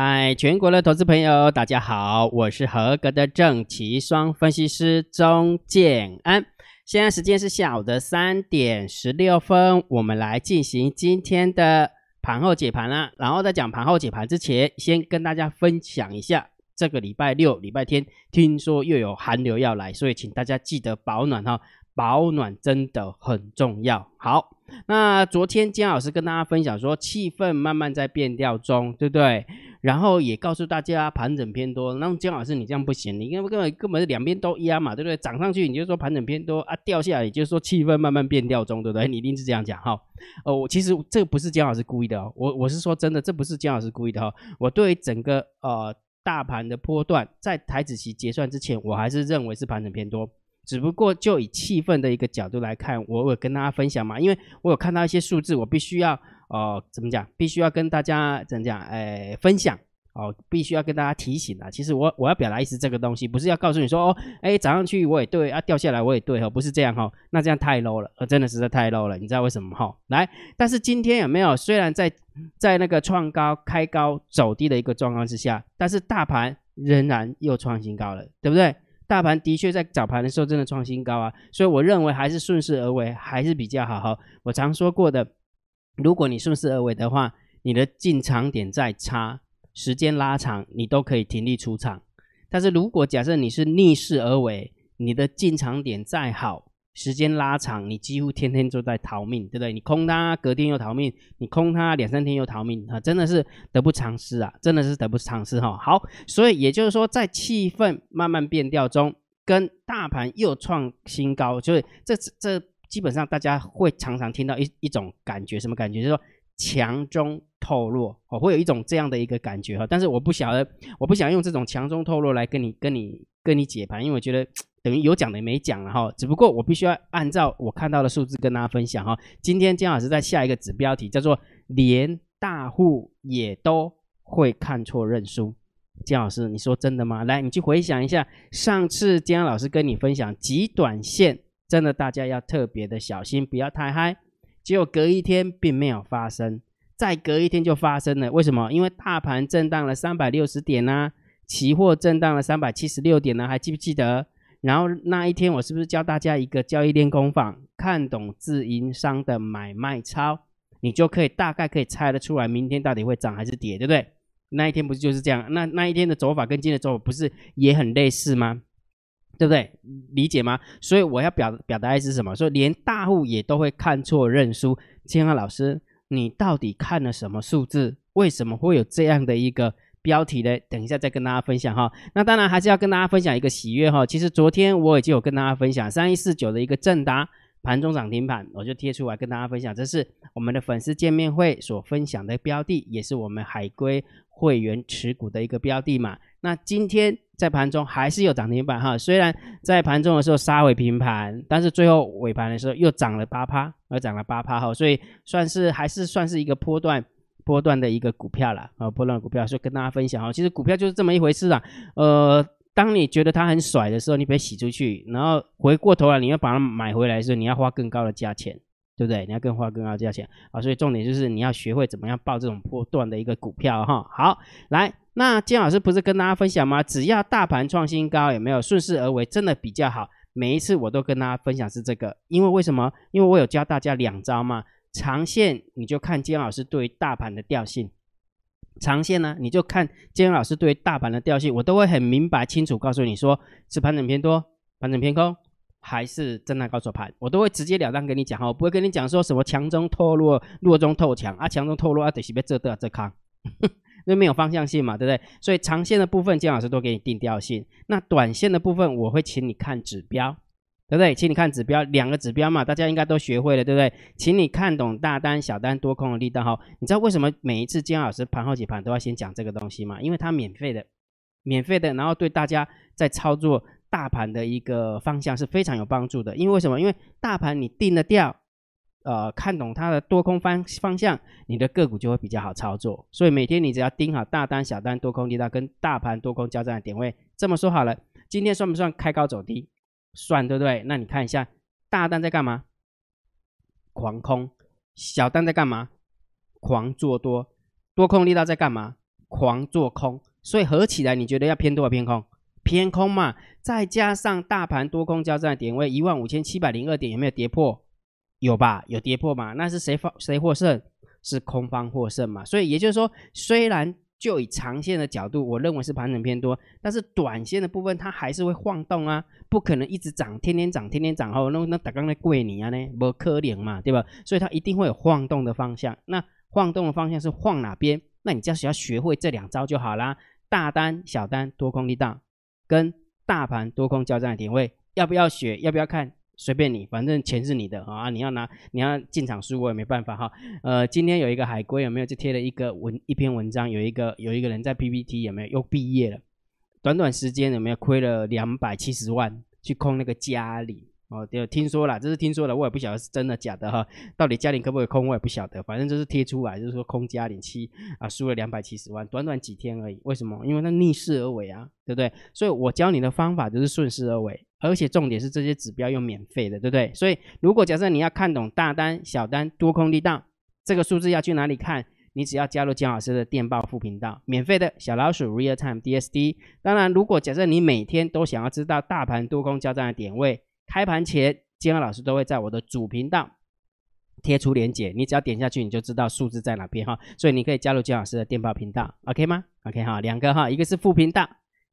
嗨，全国的投资朋友，大家好，我是合格的正奇双分析师钟建安。现在时间是下午的三点十六分，我们来进行今天的盘后解盘啦。然后在讲盘后解盘之前，先跟大家分享一下，这个礼拜六、礼拜天，听说又有寒流要来，所以请大家记得保暖哈。保暖真的很重要。好，那昨天姜老师跟大家分享说，气氛慢慢在变调中，对不对？然后也告诉大家盘整偏多。那姜老师你这样不行，你根本根本根本是两边都压嘛，对不对？涨上去你就说盘整偏多啊，掉下来你就说气氛慢慢变调中，对不对？你一定是这样讲哈。哦，我其实这不是姜老师故意的哦，我我是说真的，这不是姜老师故意的哈。我对整个呃大盘的波段，在台子期结算之前，我还是认为是盘整偏多。只不过就以气氛的一个角度来看，我有跟大家分享嘛，因为我有看到一些数字，我必须要哦怎么讲，必须要跟大家怎么讲，哎分享哦，必须要跟大家提醒啊。其实我我要表达意思，这个东西不是要告诉你说哦，哎涨上去我也对啊，掉下来我也对哈，不是这样哈，那这样太 low 了，呃真的实在太 low 了，你知道为什么哈？来，但是今天有没有？虽然在在那个创高开高走低的一个状况之下，但是大盘仍然又创新高了，对不对？大盘的确在早盘的时候真的创新高啊，所以我认为还是顺势而为还是比较好哈。我常说过的，如果你顺势而为的话，你的进场点再差，时间拉长，你都可以停利出场。但是如果假设你是逆势而为，你的进场点再好。时间拉长，你几乎天天都在逃命，对不对？你空它，隔天又逃命；你空它两三天又逃命啊！真的是得不偿失啊！真的是得不偿失哈。好，所以也就是说，在气氛慢慢变调中，跟大盘又创新高，就是这这基本上大家会常常听到一一种感觉，什么感觉？就是说强中透弱哦，会有一种这样的一个感觉哈。但是我不晓得，我不想用这种强中透弱来跟你跟你跟你解盘，因为我觉得。等于有讲的没讲了哈，只不过我必须要按照我看到的数字跟大家分享哈。今天姜老师在下一个子标题叫做“连大户也都会看错认输”。姜老师，你说真的吗？来，你去回想一下，上次姜老师跟你分享极短线，真的大家要特别的小心，不要太嗨。结果隔一天并没有发生，再隔一天就发生了。为什么？因为大盘震荡了三百六十点呢，期货震荡了三百七十六点呢，还记不记得？然后那一天，我是不是教大家一个交易练功坊，看懂自营商的买卖操，你就可以大概可以猜得出来，明天到底会涨还是跌，对不对？那一天不是就是这样？那那一天的走法跟今天的走法不是也很类似吗？对不对？理解吗？所以我要表表达的是什么？说连大户也都会看错认输。千安老师，你到底看了什么数字？为什么会有这样的一个？标题呢？等一下再跟大家分享哈。那当然还是要跟大家分享一个喜悦哈。其实昨天我已经有跟大家分享三一四九的一个正达盘中涨停板，我就贴出来跟大家分享。这是我们的粉丝见面会所分享的标的，也是我们海归会员持股的一个标的嘛。那今天在盘中还是有涨停板哈。虽然在盘中的时候杀回平盘，但是最后尾盘的时候又涨了八趴，又涨了八趴哈。所以算是还是算是一个波段。波段的一个股票了，啊，波段股票就跟大家分享哈。其实股票就是这么一回事啊。呃，当你觉得它很甩的时候，你别洗出去，然后回过头来你要把它买回来的时候，你要花更高的价钱，对不对？你要更花更高的价钱啊。所以重点就是你要学会怎么样报这种波段的一个股票哈。好，来，那金老师不是跟大家分享吗？只要大盘创新高，有没有顺势而为，真的比较好。每一次我都跟大家分享是这个，因为为什么？因为我有教大家两招嘛。长线你就看金老师对于大盘的调性，长线呢你就看金老师对大盘的调性，我都会很明白清楚告诉你说是盘整偏多、盘整偏空，还是震荡高手盘，我都会直截了当跟你讲哈，我不会跟你讲说什么强中透弱、弱中透强啊，强中透弱啊，得是别这的这康，因为没有方向性嘛，对不对？所以长线的部分金老师都给你定调性，那短线的部分我会请你看指标。对不对？请你看指标，两个指标嘛，大家应该都学会了，对不对？请你看懂大单、小单、多空的力道哈。你知道为什么每一次金老师盘后解盘都要先讲这个东西吗？因为它免费的，免费的，然后对大家在操作大盘的一个方向是非常有帮助的。因为为什么？因为大盘你定得掉，呃，看懂它的多空方方向，你的个股就会比较好操作。所以每天你只要盯好大单、小单、多空力道跟大盘多空交战的点位。这么说好了，今天算不算开高走低？算对不对？那你看一下，大单在干嘛？狂空。小单在干嘛？狂做多。多空力道在干嘛？狂做空，所以合起来你觉得要偏多还偏空？偏空嘛，再加上大盘多空交战的点位一万五千七百零二点，有没有跌破？有吧，有跌破嘛？那是谁方谁获胜？是空方获胜嘛？所以也就是说，虽然就以长线的角度，我认为是盘整偏多，但是短线的部分它还是会晃动啊，不可能一直涨，天天涨，天天涨后，那那打刚才贵你啊呢，不可怜嘛，对吧？所以它一定会有晃动的方向。那晃动的方向是晃哪边？那你就是要学会这两招就好啦。大单、小单、多空力道，跟大盘多空交战的点位，要不要学？要不要看？随便你，反正钱是你的啊！你要拿，你要进场输我也没办法哈。呃，今天有一个海归有没有？就贴了一个文一篇文章，有一个有一个人在 PPT 有没有？又毕业了，短短时间有没有亏了两百七十万去空那个家里？哦，就听说了，这是听说了，我也不晓得是真的假的哈。到底嘉玲可不可以空，我也不晓得。反正就是贴出来，就是说空嘉玲七啊，输了两百七十万，短短几天而已。为什么？因为它逆势而为啊，对不对？所以我教你的方法就是顺势而为，而且重点是这些指标又免费的，对不对？所以如果假设你要看懂大单、小单、多空力道，这个数字要去哪里看？你只要加入姜老师的电报副频道，免费的小老鼠 Real Time DSD。当然，如果假设你每天都想要知道大盘多空交战的点位。开盘前，金安老师都会在我的主频道贴出连接，你只要点下去，你就知道数字在哪边哈。所以你可以加入金老师的电报频道，OK 吗？OK 哈，两个哈，一个是副频道，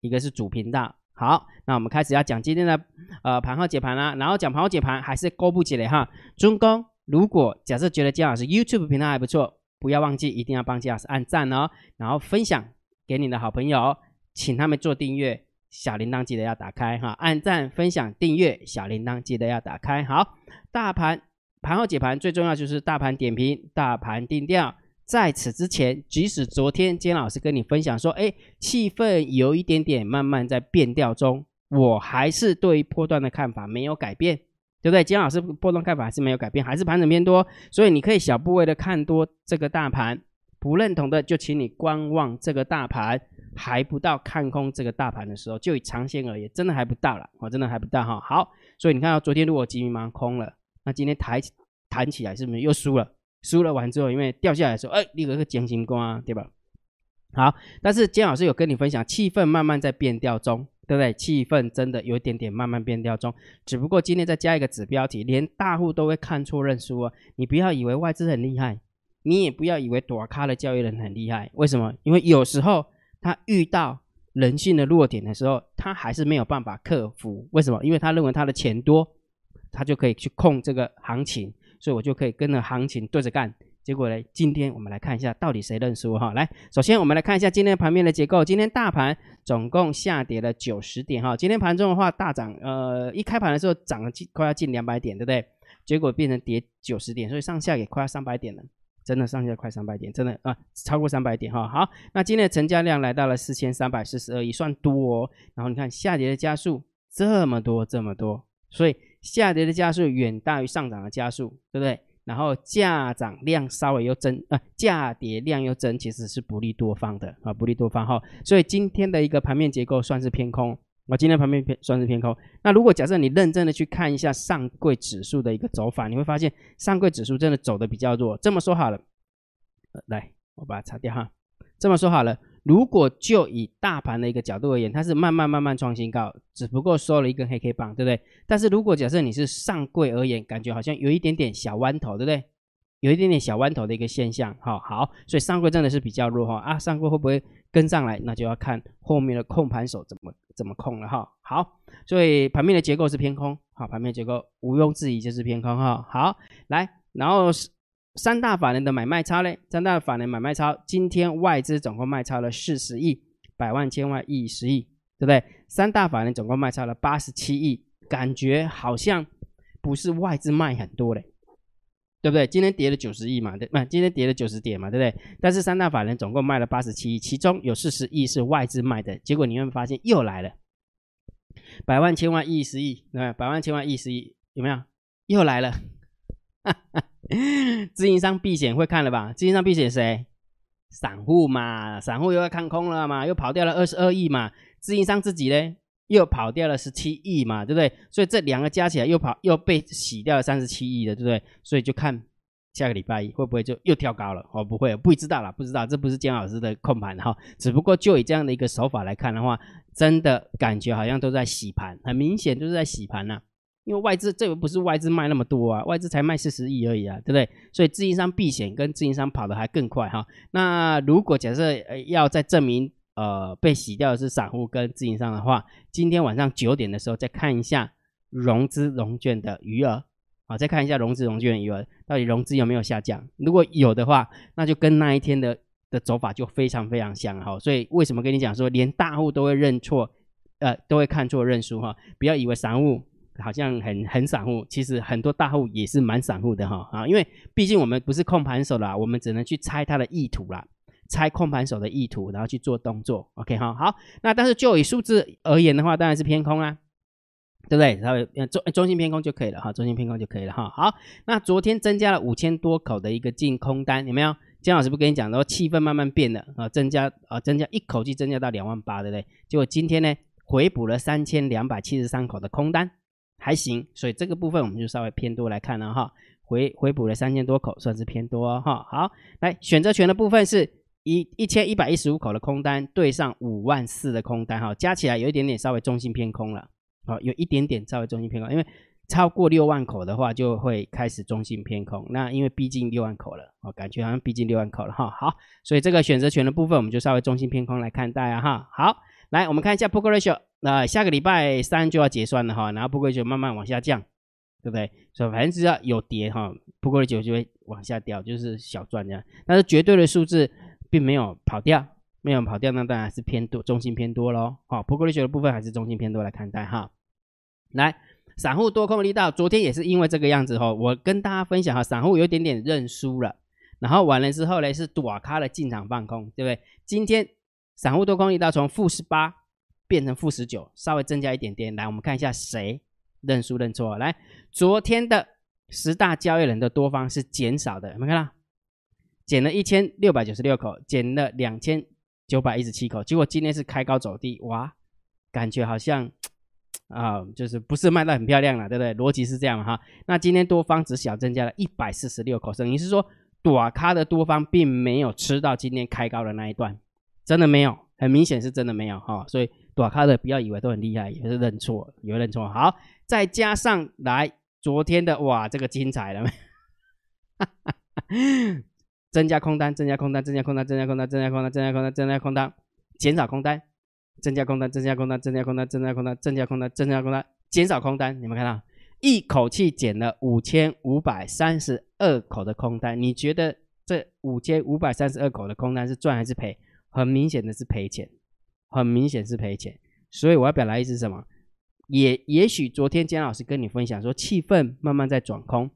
一个是主频道。好，那我们开始要讲今天的呃盘号解盘啦。然后讲盘号解盘还是勾不起来哈。中公，如果假设觉得金老师 YouTube 频道还不错，不要忘记一定要帮金老师按赞哦，然后分享给你的好朋友，请他们做订阅。小铃铛记得要打开哈，按赞、分享、订阅，小铃铛记得要打开。好，大盘盘后解盘最重要就是大盘点评、大盘定调。在此之前，即使昨天金老师跟你分享说，哎，气氛有一点点慢慢在变调中，我还是对波段的看法没有改变，对不对？金老师波段看法还是没有改变，还是盘整偏多，所以你可以小部位的看多这个大盘，不认同的就请你观望这个大盘。还不到看空这个大盘的时候，就以长线而言，真的还不到了，哦，真的还不到哈。好，所以你看到昨天如果急忙空了，那今天抬弹起来是不是又输了？输了完之后，因为掉下来的时候，哎，立刻个坚心瓜，对吧？好，但是姜老师有跟你分享，气氛慢慢在变调中，对不对？气氛真的有一点点慢慢变调中，只不过今天再加一个指标题，连大户都会看错认输啊！你不要以为外资很厉害，你也不要以为躲咖的交易人很厉害，为什么？因为有时候。他遇到人性的弱点的时候，他还是没有办法克服。为什么？因为他认为他的钱多，他就可以去控这个行情，所以我就可以跟着行情对着干。结果呢，今天我们来看一下到底谁认输哈。来，首先我们来看一下今天盘面的结构。今天大盘总共下跌了九十点哈。今天盘中的话大涨，呃，一开盘的时候涨了近快要近两百点，对不对？结果变成跌九十点，所以上下也快要三百点了。真的上下快三百点，真的啊，超过三百点哈。好，那今天的成交量来到了四千三百四十二亿，算多哦。然后你看下跌的加速这么多这么多，所以下跌的加速远大于上涨的加速，对不对？然后价涨量稍微又增啊，价跌量又增，其实是不利多方的啊，不利多方哈。所以今天的一个盘面结构算是偏空。我今天盘面偏算是偏空。那如果假设你认真的去看一下上柜指数的一个走法，你会发现上柜指数真的走的比较弱。这么说好了，来，我把它擦掉哈。这么说好了，如果就以大盘的一个角度而言，它是慢慢慢慢创新高，只不过收了一根黑 K 棒，对不对？但是如果假设你是上柜而言，感觉好像有一点点小弯头，对不对？有一点点小弯头的一个现象，好好，所以上柜真的是比较弱哈啊，上柜会不会跟上来？那就要看后面的控盘手怎么怎么控了哈。好，所以盘面的结构是偏空，好，盘面结构毋庸置疑就是偏空哈。好，来，然后三大法人的买卖超嘞，三大法人买卖超，今天外资总共卖超了四十亿，百万千万亿十亿，对不对？三大法人总共卖超了八十七亿，感觉好像不是外资卖很多嘞。对不对？今天跌了九十亿嘛，对，不，今天跌了九十点嘛，对不对？但是三大法人总共卖了八十七亿，其中有四十亿是外资卖的。结果你会发现又来了，百万千万亿十亿，对百万千万亿十亿有没有？又来了，自营商避险会看了吧？自营商避险谁？散户嘛，散户又要看空了嘛，又跑掉了二十二亿嘛。自营商自己呢？又跑掉了十七亿嘛，对不对？所以这两个加起来又跑又被洗掉了三十七亿的，对不对？所以就看下个礼拜一会不会就又跳高了？哦，不会，不知道了，不知道，这不是姜老师的控盘哈。只不过就以这样的一个手法来看的话，真的感觉好像都在洗盘，很明显就是在洗盘呐。因为外资这个不是外资卖那么多啊，外资才卖四十亿而已啊，对不对？所以自营商避险跟自营商跑的还更快哈。那如果假设呃要再证明呃被洗掉的是散户跟自营商的话，今天晚上九点的时候再看一下融资融券的余额。好，再看一下融资融券余额，到底融资有没有下降？如果有的话，那就跟那一天的的走法就非常非常像哈。所以为什么跟你讲说，连大户都会认错，呃，都会看错认输哈？不要以为散户好像很很散户，其实很多大户也是蛮散户的哈啊，因为毕竟我们不是控盘手啦，我们只能去猜他的意图啦，猜控盘手的意图，然后去做动作。OK 哈，好，那但是就以数字而言的话，当然是偏空啊。对不对？稍微中中性偏空就可以了哈，中性偏空就可以了哈。好，那昨天增加了五千多口的一个净空单，有没有？姜老师不跟你讲，然后气氛慢慢变了啊，增加啊，增加一口气增加到两万八，对不对？结果今天呢，回补了三千两百七十三口的空单，还行。所以这个部分我们就稍微偏多来看了哈，回回补了三千多口，算是偏多哈。好，来选择权的部分是一一千一百一十五口的空单对上五万四的空单哈，加起来有一点点稍微中性偏空了。好，有一点点稍微中性偏空，因为超过六万口的话，就会开始中性偏空。那因为毕竟六万口了，哦，感觉好像毕竟六万口了哈。好，所以这个选择权的部分，我们就稍微中性偏空来看待啊哈。好，来我们看一下 p o k ratio，那下个礼拜三就要结算了哈，然后 p o k ratio 慢慢往下降，对不对？所以反正只要有跌哈 p o k ratio 就会往下掉，就是小赚这样。但是绝对的数字并没有跑掉。没有跑掉，那当然是偏多，中性偏多喽。好，普格利学的部分还是中性偏多来看待哈。来，散户多空力道，昨天也是因为这个样子哈。我跟大家分享哈，散户有点点认输了，然后完了之后呢，是躲开了进场放空，对不对？今天散户多空力道从负十八变成负十九，稍微增加一点点。来，我们看一下谁认输认错。来，昨天的十大交易人的多方是减少的，有没有看到？减了一千六百九十六口，减了两千。九百一十七口，结果今天是开高走低，哇，感觉好像啊，就是不是卖的很漂亮了，对不对？逻辑是这样哈。那今天多方只小增加了一百四十六口，等于是说，短咖的多方并没有吃到今天开高的那一段，真的没有，很明显是真的没有哈。所以短咖的不要以为都很厉害，也是认错，有认错。好，再加上来昨天的哇，这个精彩了没？增加空单，增加空单，增加空单，增加空单，增加空单，增加空单，增加空单，减少空单，增加空单，增加空单，增加空单，增加空单，增加空单，增加空单，减少空单。你们看到，一口气减了五千五百三十二口的空单。你觉得这五千五百三十二口的空单是赚还是赔？很明显的是赔钱，很明显是赔钱。所以我要表达意思是什么？也也许昨天姜老师跟你分享说，气氛慢慢在转空，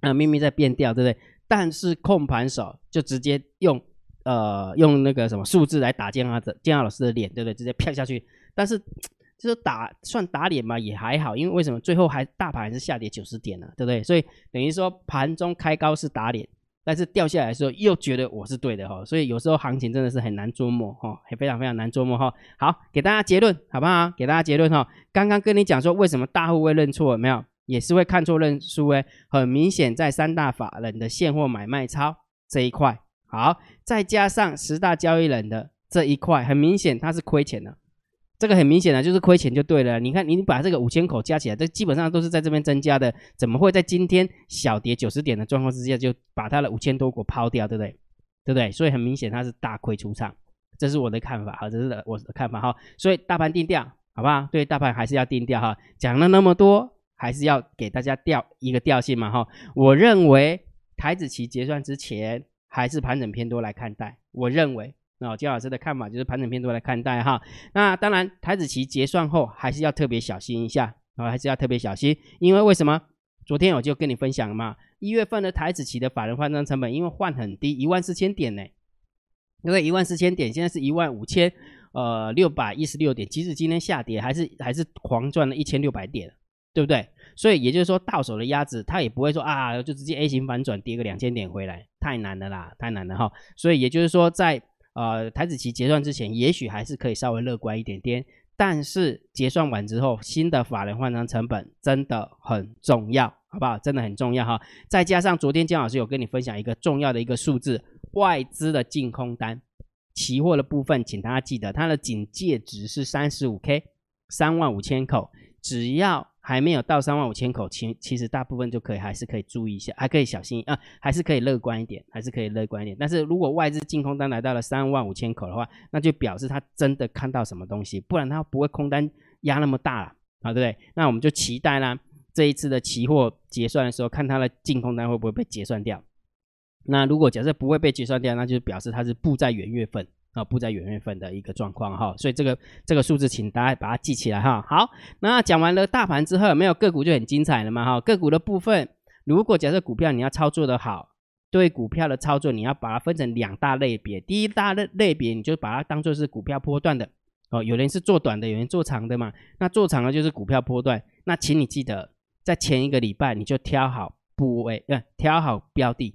啊，秘密在变调，对不对？但是控盘手就直接用呃用那个什么数字来打建的建老师的脸，对不对？直接啪下去。但是 就是打算打脸嘛，也还好，因为为什么最后还大盘还是下跌九十点呢？对不对？所以等于说盘中开高是打脸，但是掉下来的时候又觉得我是对的哈。所以有时候行情真的是很难捉摸哈，也非常非常难捉摸哈。好，给大家结论好不好？给大家结论哈。刚刚跟你讲说为什么大户会认错，有没有？也是会看错认输诶，很明显在三大法人的现货买卖超这一块，好，再加上十大交易人的这一块，很明显它是亏钱的，这个很明显的就是亏钱就对了。你看，你把这个五千口加起来，这基本上都是在这边增加的，怎么会在今天小跌九十点的状况之下就把它的五千多股抛掉，对不对？对不对？所以很明显它是大亏出场，这是我的看法哈，这是我的看法哈。所以大盘定调，好不好？对，大盘还是要定调哈。讲了那么多。还是要给大家调一个调性嘛哈，我认为台子期结算之前还是盘整偏多来看待，我认为那姜老师的看法就是盘整偏多来看待哈。那当然台子期结算后还是要特别小心一下啊，还是要特别小心，因为为什么？昨天我就跟你分享嘛，一月份的台子期的法人换张成本因为换很低，一万四千点呢，因为一万四千点现在是一万五千呃六百一十六点，即使今天下跌还是还是狂赚了一千六百点。对不对？所以也就是说，到手的鸭子它也不会说啊，就直接 A 型反转跌个两千点回来，太难了啦，太难了哈。所以也就是说，在呃台子期结算之前，也许还是可以稍微乐观一点点。但是结算完之后，新的法人换仓成本真的很重要好不好？真的很重要哈。再加上昨天姜老师有跟你分享一个重要的一个数字，外资的净空单，期货的部分，请大家记得它的警戒值是三十五 K，三万五千口，只要。还没有到三万五千口，其其实大部分就可以，还是可以注意一下，还可以小心啊，还是可以乐观一点，还是可以乐观一点。但是如果外资净空单来到了三万五千口的话，那就表示他真的看到什么东西，不然他不会空单压那么大了啊，对不对？那我们就期待呢，这一次的期货结算的时候，看它的净空单会不会被结算掉。那如果假设不会被结算掉，那就表示它是布在元月份。啊，不在元月份的一个状况哈，所以这个这个数字，请大家把它记起来哈。好，那讲完了大盘之后，没有个股就很精彩了嘛哈。个股的部分，如果假设股票你要操作的好，对股票的操作，你要把它分成两大类别。第一大类类别，你就把它当做是股票波段的哦。有人是做短的，有人做长的嘛。那做长的就是股票波段。那请你记得，在前一个礼拜你就挑好部位，呃，挑好标的。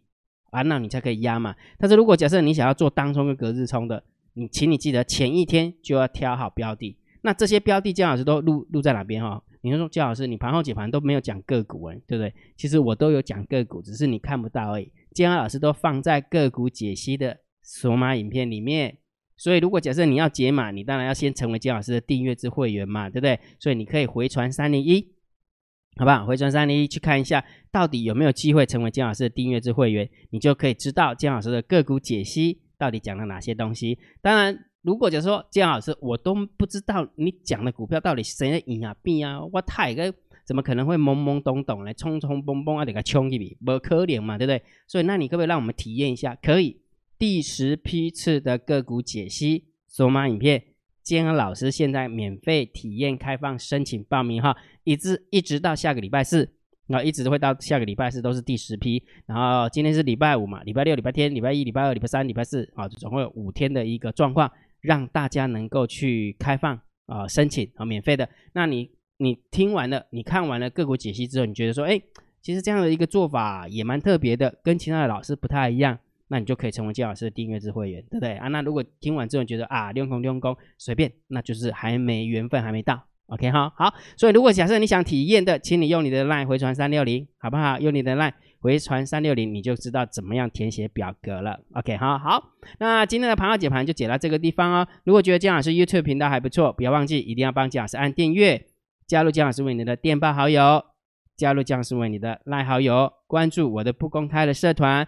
啊，那你才可以压嘛。但是如果假设你想要做当冲跟隔日冲的，你请你记得前一天就要挑好标的。那这些标的姜老师都录录在哪边哈？你说姜老师，你盘后解盘都没有讲个股哎，对不对？其实我都有讲个股，只是你看不到而已。姜老师都放在个股解析的索马影片里面。所以如果假设你要解码，你当然要先成为姜老师的订阅制会员嘛，对不对？所以你可以回传三零一。好不好？回传三零一去看一下，到底有没有机会成为姜老师的订阅制会员，你就可以知道姜老师的个股解析到底讲了哪些东西。当然，如果就说姜老师我都不知道你讲的股票到底谁在赢啊、币啊，我太个怎么可能会懵懵懂懂来冲冲蹦蹦啊，这个冲一笔，不可怜嘛，对不对？所以那你可不可以让我们体验一下？可以，第十批次的个股解析索马影片。建安老师现在免费体验开放申请报名哈，一直一直到下个礼拜四，那一直会到下个礼拜四都是第十批，然后今天是礼拜五嘛，礼拜六、礼拜天、礼拜一、礼拜二、礼拜三、礼拜四啊，总共有五天的一个状况，让大家能够去开放啊申请啊免费的。那你你听完了，你看完了个股解析之后，你觉得说，哎，其实这样的一个做法也蛮特别的，跟其他的老师不太一样。那你就可以成为金老师的订阅制会员，对不对啊？那如果听完之后觉得啊，练功练功随便，那就是还没缘分，还没到。OK 哈，好。所以如果假设你想体验的，请你用你的 LINE 回传三六零，好不好？用你的 LINE 回传三六零，你就知道怎么样填写表格了。OK 哈，好。那今天的盘号解盘就解到这个地方哦。如果觉得姜老师 YouTube 频道还不错，不要忘记一定要帮姜老师按订阅，加入姜老师为你的电报好友，加入姜老师为你的 LINE 好友，关注我的不公开的社团。